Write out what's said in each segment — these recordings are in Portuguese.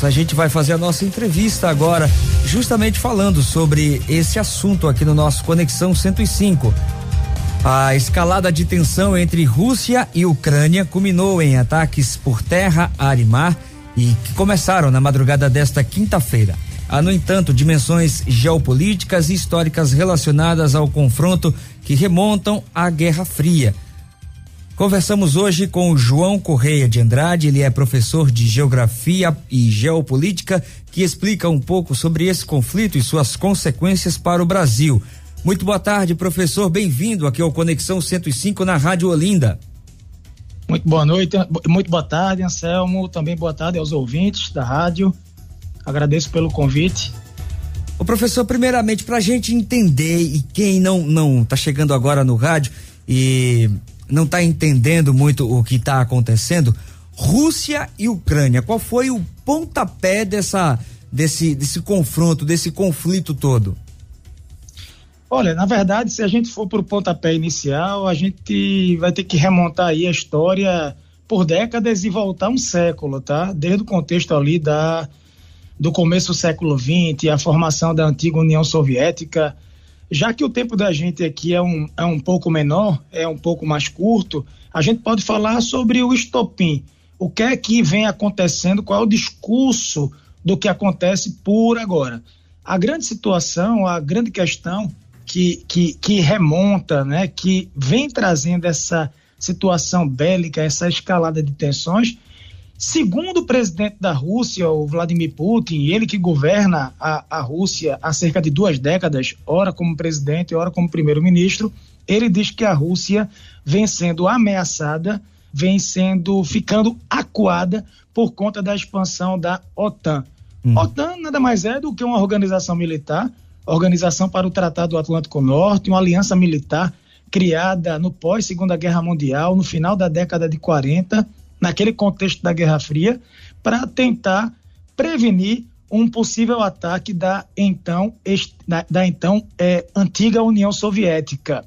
Marcos, a gente vai fazer a nossa entrevista agora, justamente falando sobre esse assunto aqui no nosso Conexão 105. A escalada de tensão entre Rússia e Ucrânia culminou em ataques por terra, ar e mar e que começaram na madrugada desta quinta-feira. Há, no entanto, dimensões geopolíticas e históricas relacionadas ao confronto que remontam à Guerra Fria. Conversamos hoje com o João Correia de Andrade, ele é professor de Geografia e Geopolítica, que explica um pouco sobre esse conflito e suas consequências para o Brasil. Muito boa tarde, professor. Bem-vindo aqui ao Conexão 105 na Rádio Olinda. Muito boa noite, muito boa tarde, Anselmo. Também boa tarde aos ouvintes da rádio. Agradeço pelo convite. O professor, primeiramente, para a gente entender e quem não não está chegando agora no rádio e não está entendendo muito o que está acontecendo. Rússia e Ucrânia, qual foi o pontapé dessa, desse, desse confronto, desse conflito todo? Olha, na verdade, se a gente for para o pontapé inicial, a gente vai ter que remontar aí a história por décadas e voltar um século, tá? Desde o contexto ali da, do começo do século XX, a formação da antiga União Soviética, já que o tempo da gente aqui é um, é um pouco menor, é um pouco mais curto, a gente pode falar sobre o estopim. O que é que vem acontecendo, qual é o discurso do que acontece por agora. A grande situação, a grande questão que, que, que remonta, né, que vem trazendo essa situação bélica, essa escalada de tensões, Segundo o presidente da Rússia, o Vladimir Putin, ele que governa a, a Rússia há cerca de duas décadas, ora como presidente, ora como primeiro-ministro, ele diz que a Rússia vem sendo ameaçada, vem sendo ficando acuada por conta da expansão da OTAN. Hum. OTAN nada mais é do que uma organização militar, organização para o Tratado do Atlântico Norte, uma aliança militar criada no pós Segunda Guerra Mundial, no final da década de 40 naquele contexto da Guerra Fria, para tentar prevenir um possível ataque da então, da, da então é, antiga União Soviética.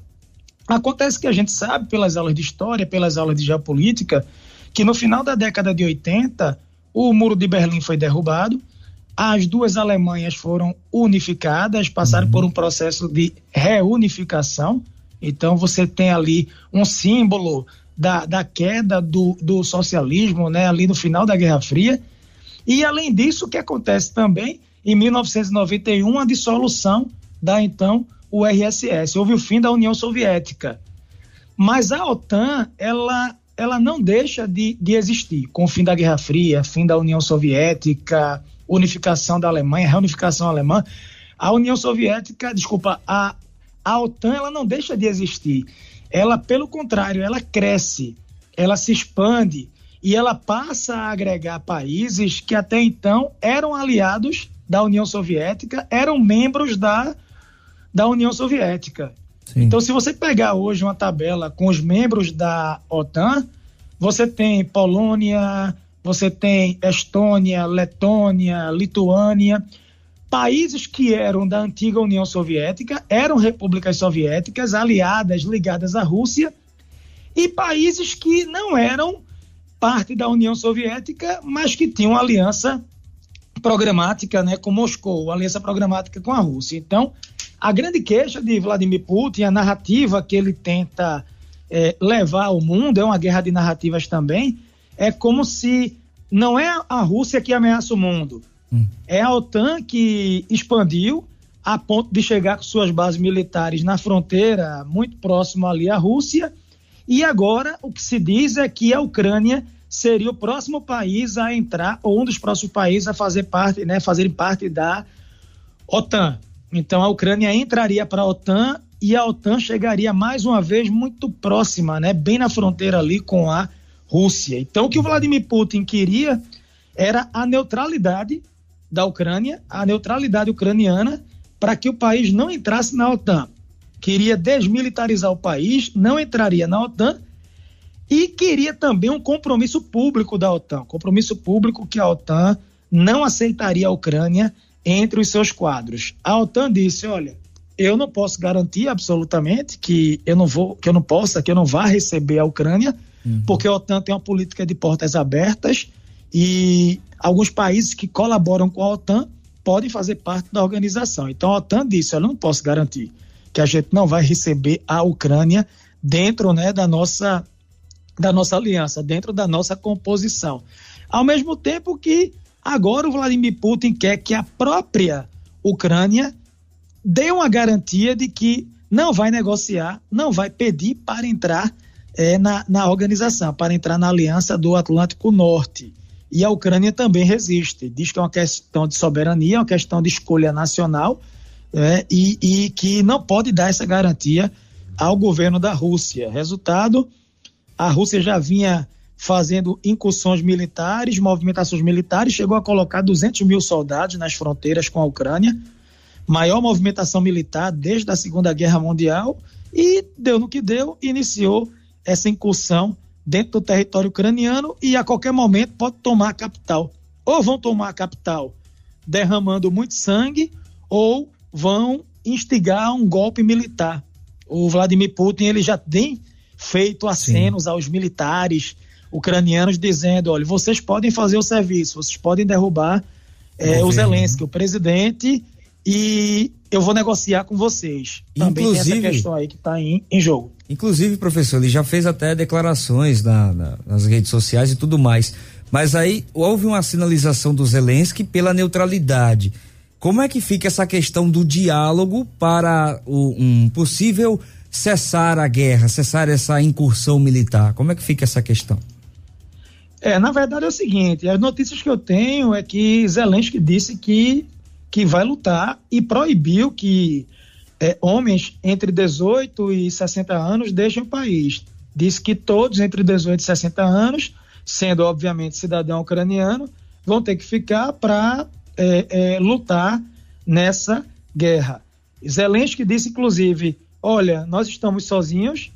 Acontece que a gente sabe, pelas aulas de história, pelas aulas de geopolítica, que no final da década de 80, o Muro de Berlim foi derrubado, as duas Alemanhas foram unificadas, passaram uhum. por um processo de reunificação. Então, você tem ali um símbolo da, da queda do, do socialismo, né, ali no final da Guerra Fria. E, além disso, o que acontece também, em 1991, a dissolução da então URSS. Houve o fim da União Soviética. Mas a OTAN, ela, ela não deixa de, de existir. Com o fim da Guerra Fria, fim da União Soviética, unificação da Alemanha, reunificação alemã, a União Soviética, desculpa, a, a OTAN, ela não deixa de existir ela, pelo contrário, ela cresce, ela se expande e ela passa a agregar países que até então eram aliados da União Soviética, eram membros da, da União Soviética. Sim. Então, se você pegar hoje uma tabela com os membros da OTAN, você tem Polônia, você tem Estônia, Letônia, Lituânia, países que eram da antiga União Soviética, eram repúblicas soviéticas aliadas, ligadas à Rússia, e países que não eram parte da União Soviética, mas que tinham aliança programática né, com Moscou, aliança programática com a Rússia. Então, a grande queixa de Vladimir Putin, a narrativa que ele tenta é, levar ao mundo, é uma guerra de narrativas também, é como se não é a Rússia que ameaça o mundo, É a OTAN que expandiu a ponto de chegar com suas bases militares na fronteira, muito próximo ali à Rússia. E agora o que se diz é que a Ucrânia seria o próximo país a entrar, ou um dos próximos países a fazer parte, né, fazerem parte da OTAN. Então a Ucrânia entraria para a OTAN e a OTAN chegaria mais uma vez muito próxima, né, bem na fronteira ali com a Rússia. Então o que o Vladimir Putin queria era a neutralidade da Ucrânia, a neutralidade ucraniana, para que o país não entrasse na OTAN. Queria desmilitarizar o país, não entraria na OTAN e queria também um compromisso público da OTAN, compromisso público que a OTAN não aceitaria a Ucrânia entre os seus quadros. A OTAN disse, olha, eu não posso garantir absolutamente que eu não vou, que eu não possa, que eu não vá receber a Ucrânia, uhum. porque a OTAN tem uma política de portas abertas e alguns países que colaboram com a OTAN podem fazer parte da organização. Então a OTAN disse: eu não posso garantir que a gente não vai receber a Ucrânia dentro né, da, nossa, da nossa aliança, dentro da nossa composição. Ao mesmo tempo que agora o Vladimir Putin quer que a própria Ucrânia dê uma garantia de que não vai negociar, não vai pedir para entrar é, na, na organização, para entrar na aliança do Atlântico Norte. E a Ucrânia também resiste. Diz que é uma questão de soberania, uma questão de escolha nacional, é, e, e que não pode dar essa garantia ao governo da Rússia. Resultado: a Rússia já vinha fazendo incursões militares, movimentações militares, chegou a colocar 200 mil soldados nas fronteiras com a Ucrânia, maior movimentação militar desde a Segunda Guerra Mundial, e deu no que deu, iniciou essa incursão dentro do território ucraniano e a qualquer momento pode tomar a capital. Ou vão tomar a capital derramando muito sangue, ou vão instigar um golpe militar. O Vladimir Putin ele já tem feito acenos Sim. aos militares ucranianos dizendo, olha, vocês podem fazer o serviço, vocês podem derrubar é, o Zelensky, o presidente, e eu vou negociar com vocês. Também Inclusive, tem essa questão aí que está em, em jogo. Inclusive, professor, ele já fez até declarações na, na, nas redes sociais e tudo mais. Mas aí houve uma sinalização do Zelensky pela neutralidade. Como é que fica essa questão do diálogo para o, um possível cessar a guerra, cessar essa incursão militar? Como é que fica essa questão? É, na verdade é o seguinte, as notícias que eu tenho é que Zelensky disse que, que vai lutar e proibiu que é, homens entre 18 e 60 anos deixem o país. Diz que todos entre 18 e 60 anos, sendo obviamente cidadão ucraniano, vão ter que ficar para é, é, lutar nessa guerra. Zelensky disse, inclusive, olha, nós estamos sozinhos,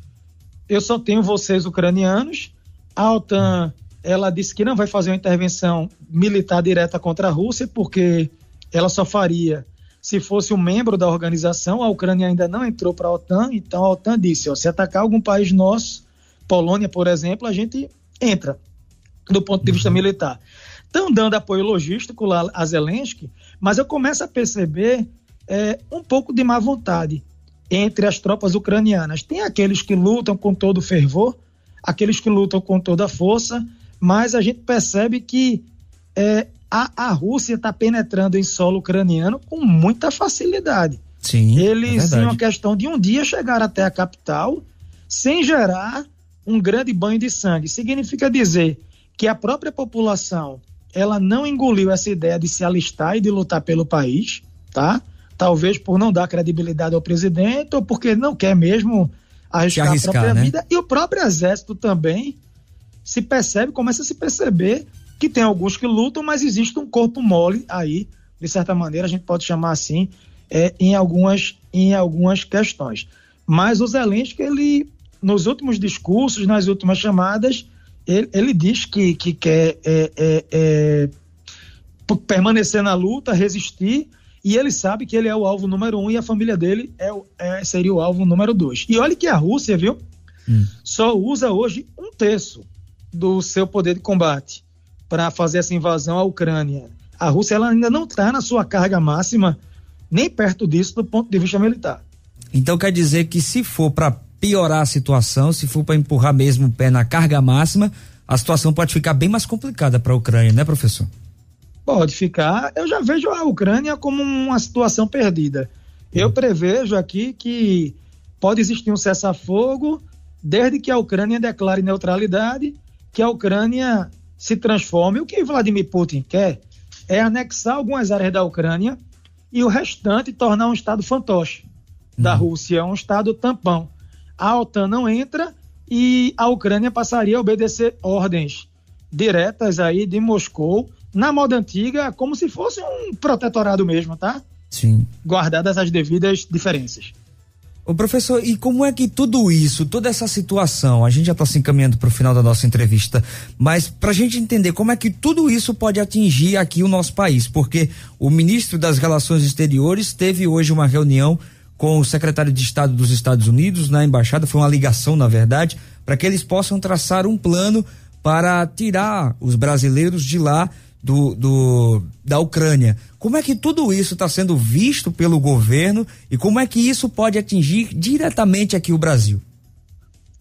eu só tenho vocês ucranianos, a OTAN, ela disse que não vai fazer uma intervenção militar direta contra a Rússia, porque ela só faria se fosse um membro da organização, a Ucrânia ainda não entrou para a OTAN, então a OTAN disse: ó, se atacar algum país nosso, Polônia, por exemplo, a gente entra do ponto de vista uhum. militar. Estão dando apoio logístico lá a Zelensky, mas eu começo a perceber é, um pouco de má vontade entre as tropas ucranianas. Tem aqueles que lutam com todo fervor, aqueles que lutam com toda força, mas a gente percebe que é, a, a Rússia está penetrando em solo ucraniano com muita facilidade. Sim, Eles, é em uma questão de um dia, chegar até a capital sem gerar um grande banho de sangue. Significa dizer que a própria população ela não engoliu essa ideia de se alistar e de lutar pelo país, tá? Talvez por não dar credibilidade ao presidente ou porque não quer mesmo arriscar, arriscar a própria né? vida. E o próprio exército também se percebe, começa a se perceber que tem alguns que lutam, mas existe um corpo mole aí, de certa maneira, a gente pode chamar assim, é, em, algumas, em algumas questões. Mas o Zelensky, ele, nos últimos discursos, nas últimas chamadas, ele, ele diz que, que quer é, é, é, permanecer na luta, resistir, e ele sabe que ele é o alvo número um e a família dele é, é seria o alvo número dois. E olha que a Rússia, viu, hum. só usa hoje um terço do seu poder de combate para fazer essa invasão à Ucrânia. A Rússia ela ainda não está na sua carga máxima, nem perto disso do ponto de vista militar. Então quer dizer que se for para piorar a situação, se for para empurrar mesmo o pé na carga máxima, a situação pode ficar bem mais complicada para a Ucrânia, né, professor? Pode ficar. Eu já vejo a Ucrânia como uma situação perdida. Eu prevejo aqui que pode existir um cessar-fogo desde que a Ucrânia declare neutralidade, que a Ucrânia se transforme. O que Vladimir Putin quer é anexar algumas áreas da Ucrânia e o restante tornar um estado fantoche da uhum. Rússia, um estado tampão. A OTAN não entra e a Ucrânia passaria a obedecer ordens diretas aí de Moscou, na moda antiga, como se fosse um protetorado mesmo, tá? Sim. Guardadas as devidas diferenças. Ô professor, e como é que tudo isso, toda essa situação, a gente já está se encaminhando para o final da nossa entrevista, mas para a gente entender como é que tudo isso pode atingir aqui o nosso país, porque o ministro das Relações Exteriores teve hoje uma reunião com o secretário de Estado dos Estados Unidos na embaixada, foi uma ligação, na verdade, para que eles possam traçar um plano para tirar os brasileiros de lá do, do, da Ucrânia. Como é que tudo isso está sendo visto pelo governo e como é que isso pode atingir diretamente aqui o Brasil?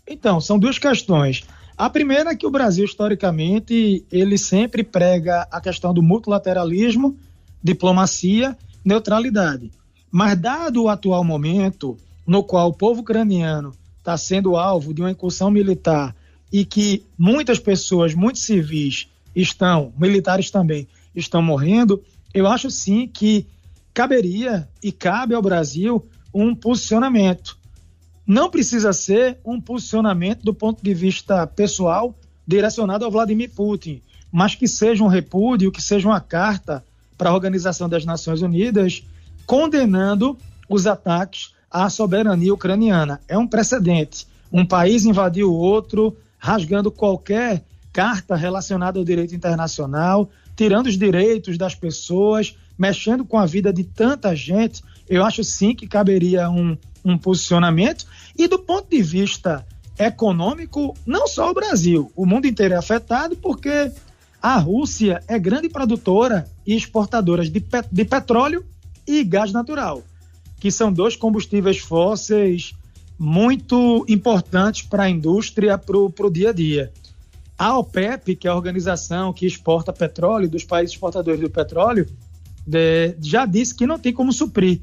Então, são duas questões. A primeira é que o Brasil, historicamente, ele sempre prega a questão do multilateralismo, diplomacia, neutralidade. Mas, dado o atual momento, no qual o povo ucraniano está sendo alvo de uma incursão militar e que muitas pessoas, muitos civis estão, militares também, estão morrendo, eu acho sim que caberia e cabe ao Brasil um posicionamento. Não precisa ser um posicionamento do ponto de vista pessoal direcionado ao Vladimir Putin, mas que seja um repúdio, que seja uma carta para a Organização das Nações Unidas condenando os ataques à soberania ucraniana. É um precedente. Um país invadiu o outro, rasgando qualquer carta relacionada ao direito internacional, tirando os direitos das pessoas, mexendo com a vida de tanta gente. Eu acho sim que caberia um, um posicionamento. E do ponto de vista econômico, não só o Brasil, o mundo inteiro é afetado porque a Rússia é grande produtora e exportadora de, pet de petróleo e gás natural, que são dois combustíveis fósseis muito importantes para a indústria, para o dia a dia. A OPEP, que é a organização que exporta petróleo dos países exportadores do petróleo, de, já disse que não tem como suprir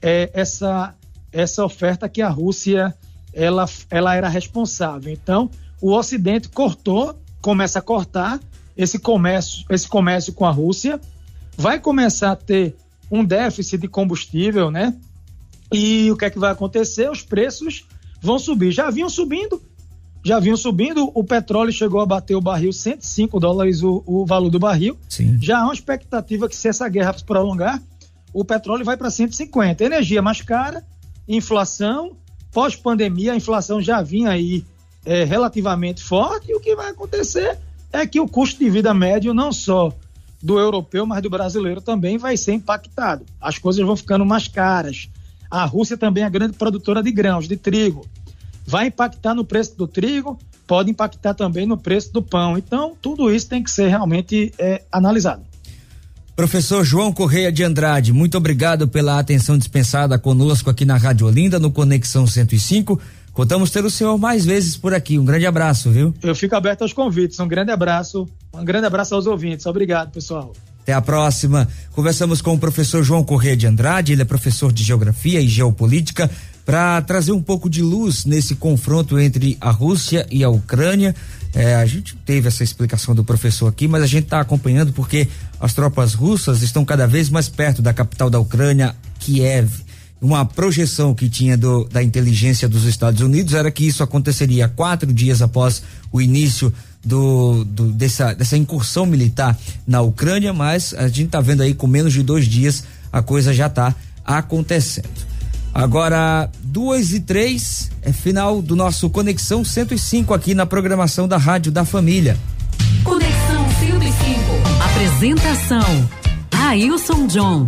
é, essa, essa oferta que a Rússia ela, ela era responsável. Então, o Ocidente cortou, começa a cortar esse comércio, esse comércio com a Rússia, vai começar a ter um déficit de combustível, né? E o que é que vai acontecer? Os preços vão subir. Já vinham subindo, já vinham subindo. O petróleo chegou a bater o barril 105 dólares o, o valor do barril. Sim. Já há uma expectativa que se essa guerra se prolongar, o petróleo vai para 150. Energia mais cara, inflação, pós-pandemia, a inflação já vinha aí é, relativamente forte. E o que vai acontecer é que o custo de vida médio não só do europeu, mas do brasileiro também vai ser impactado. As coisas vão ficando mais caras. A Rússia também é grande produtora de grãos, de trigo. Vai impactar no preço do trigo, pode impactar também no preço do pão. Então, tudo isso tem que ser realmente é, analisado. Professor João Correia de Andrade, muito obrigado pela atenção dispensada conosco aqui na Rádio Olinda, no Conexão 105. Contamos ter o senhor mais vezes por aqui. Um grande abraço, viu? Eu fico aberto aos convites. Um grande abraço. Um grande abraço aos ouvintes. Obrigado, pessoal. Até a próxima. Conversamos com o professor João Corrêa de Andrade, ele é professor de Geografia e Geopolítica, para trazer um pouco de luz nesse confronto entre a Rússia e a Ucrânia. É, a gente teve essa explicação do professor aqui, mas a gente está acompanhando porque as tropas russas estão cada vez mais perto da capital da Ucrânia, Kiev uma projeção que tinha do, da inteligência dos Estados Unidos era que isso aconteceria quatro dias após o início do, do, dessa, dessa incursão militar na Ucrânia, mas a gente está vendo aí com menos de dois dias a coisa já está acontecendo. Agora, duas e três é final do nosso Conexão 105 aqui na programação da Rádio da Família. Conexão 105. Apresentação: Ailson John.